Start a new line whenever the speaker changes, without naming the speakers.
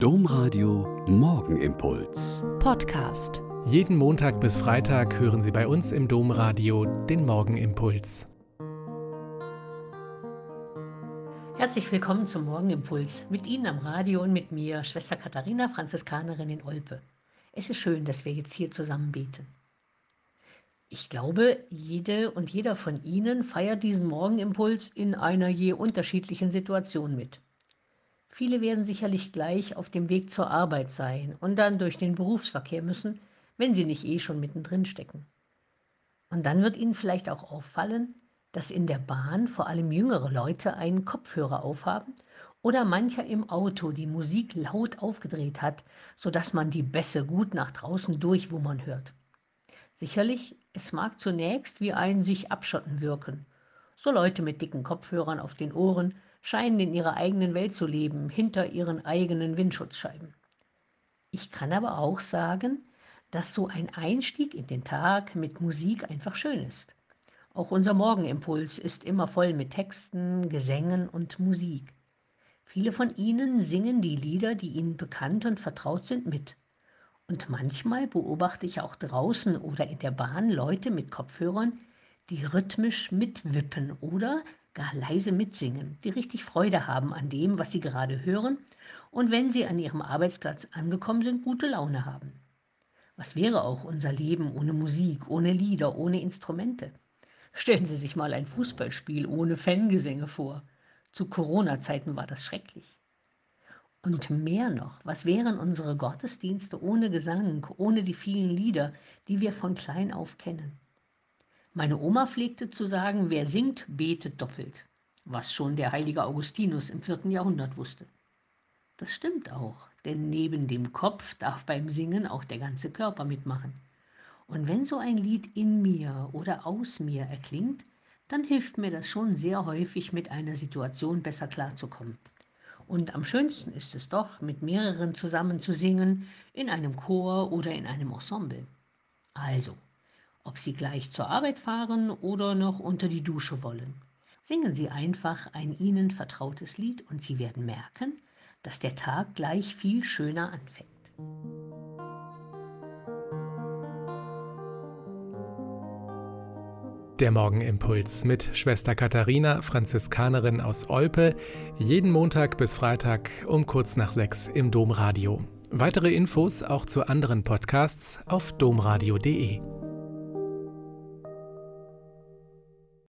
Domradio Morgenimpuls.
Podcast.
Jeden Montag bis Freitag hören Sie bei uns im Domradio den Morgenimpuls.
Herzlich willkommen zum Morgenimpuls. Mit Ihnen am Radio und mit mir, Schwester Katharina, Franziskanerin in Olpe. Es ist schön, dass wir jetzt hier zusammen beten. Ich glaube, jede und jeder von Ihnen feiert diesen Morgenimpuls in einer je unterschiedlichen Situation mit. Viele werden sicherlich gleich auf dem Weg zur Arbeit sein und dann durch den Berufsverkehr müssen, wenn sie nicht eh schon mittendrin stecken. Und dann wird Ihnen vielleicht auch auffallen, dass in der Bahn vor allem jüngere Leute einen Kopfhörer aufhaben oder mancher im Auto die Musik laut aufgedreht hat, sodass man die Bässe gut nach draußen durchwummern hört. Sicherlich, es mag zunächst wie ein sich abschotten wirken. So Leute mit dicken Kopfhörern auf den Ohren scheinen in ihrer eigenen Welt zu leben, hinter ihren eigenen Windschutzscheiben. Ich kann aber auch sagen, dass so ein Einstieg in den Tag mit Musik einfach schön ist. Auch unser Morgenimpuls ist immer voll mit Texten, Gesängen und Musik. Viele von ihnen singen die Lieder, die ihnen bekannt und vertraut sind, mit. Und manchmal beobachte ich auch draußen oder in der Bahn Leute mit Kopfhörern, die rhythmisch mitwippen oder gar leise mitsingen, die richtig Freude haben an dem, was sie gerade hören und wenn sie an ihrem Arbeitsplatz angekommen sind, gute Laune haben. Was wäre auch unser Leben ohne Musik, ohne Lieder, ohne Instrumente? Stellen Sie sich mal ein Fußballspiel ohne Fangesänge vor. Zu Corona-Zeiten war das schrecklich. Und mehr noch, was wären unsere Gottesdienste ohne Gesang, ohne die vielen Lieder, die wir von klein auf kennen? Meine Oma pflegte zu sagen, wer singt, betet doppelt, was schon der heilige Augustinus im vierten Jahrhundert wusste. Das stimmt auch, denn neben dem Kopf darf beim Singen auch der ganze Körper mitmachen. Und wenn so ein Lied in mir oder aus mir erklingt, dann hilft mir das schon sehr häufig, mit einer Situation besser klarzukommen. Und am schönsten ist es doch, mit mehreren zusammen zu singen, in einem Chor oder in einem Ensemble. Also, ob Sie gleich zur Arbeit fahren oder noch unter die Dusche wollen. Singen Sie einfach ein Ihnen vertrautes Lied und Sie werden merken, dass der Tag gleich viel schöner anfängt.
Der Morgenimpuls mit Schwester Katharina, Franziskanerin aus Olpe, jeden Montag bis Freitag um kurz nach sechs im Domradio. Weitere Infos auch zu anderen Podcasts auf domradio.de.